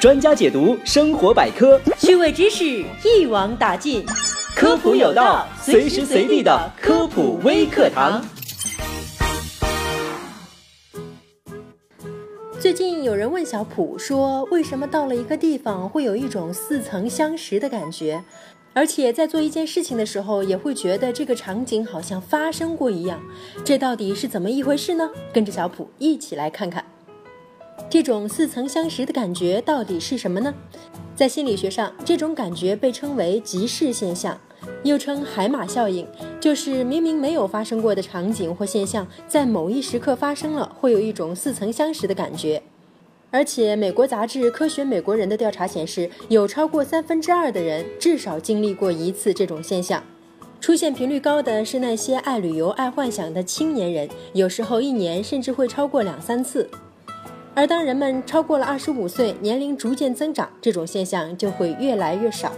专家解读生活百科，趣味知识一网打尽，科普有道，随时随地的科普微课堂。最近有人问小普说：“为什么到了一个地方会有一种似曾相识的感觉，而且在做一件事情的时候也会觉得这个场景好像发生过一样？这到底是怎么一回事呢？”跟着小普一起来看看，这种似曾相识的感觉到底是什么呢？在心理学上，这种感觉被称为即视现象。又称海马效应，就是明明没有发生过的场景或现象，在某一时刻发生了，会有一种似曾相识的感觉。而且，美国杂志《科学美国人》的调查显示，有超过三分之二的人至少经历过一次这种现象。出现频率高的是那些爱旅游、爱幻想的青年人，有时候一年甚至会超过两三次。而当人们超过了二十五岁，年龄逐渐增长，这种现象就会越来越少。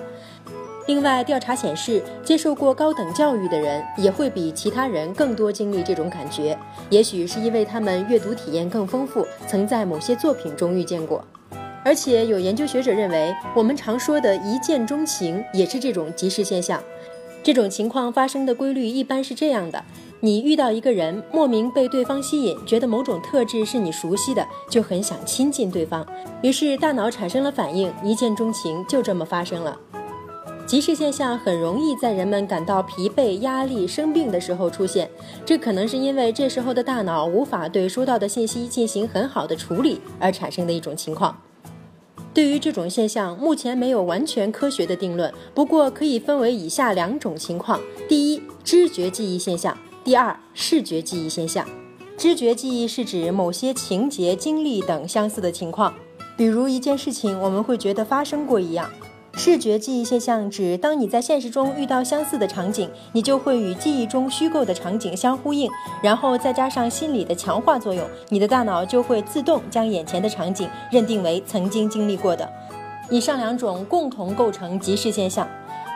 另外，调查显示，接受过高等教育的人也会比其他人更多经历这种感觉。也许是因为他们阅读体验更丰富，曾在某些作品中遇见过。而且，有研究学者认为，我们常说的一见钟情也是这种即时现象。这种情况发生的规律一般是这样的：你遇到一个人，莫名被对方吸引，觉得某种特质是你熟悉的，就很想亲近对方，于是大脑产生了反应，一见钟情就这么发生了。即视现象很容易在人们感到疲惫、压力、生病的时候出现，这可能是因为这时候的大脑无法对收到的信息进行很好的处理而产生的一种情况。对于这种现象，目前没有完全科学的定论，不过可以分为以下两种情况：第一，知觉记忆现象；第二，视觉记忆现象。知觉记忆是指某些情节、经历等相似的情况，比如一件事情，我们会觉得发生过一样。视觉记忆现象指，当你在现实中遇到相似的场景，你就会与记忆中虚构的场景相呼应，然后再加上心理的强化作用，你的大脑就会自动将眼前的场景认定为曾经经历过的。以上两种共同构成即视现象。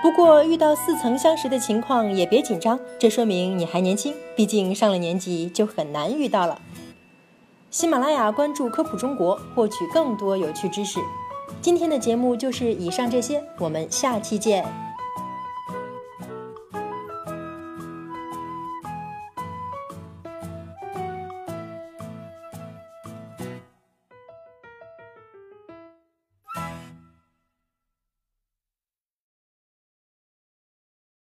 不过，遇到似曾相识的情况也别紧张，这说明你还年轻，毕竟上了年纪就很难遇到了。喜马拉雅关注科普中国，获取更多有趣知识。今天的节目就是以上这些，我们下期见。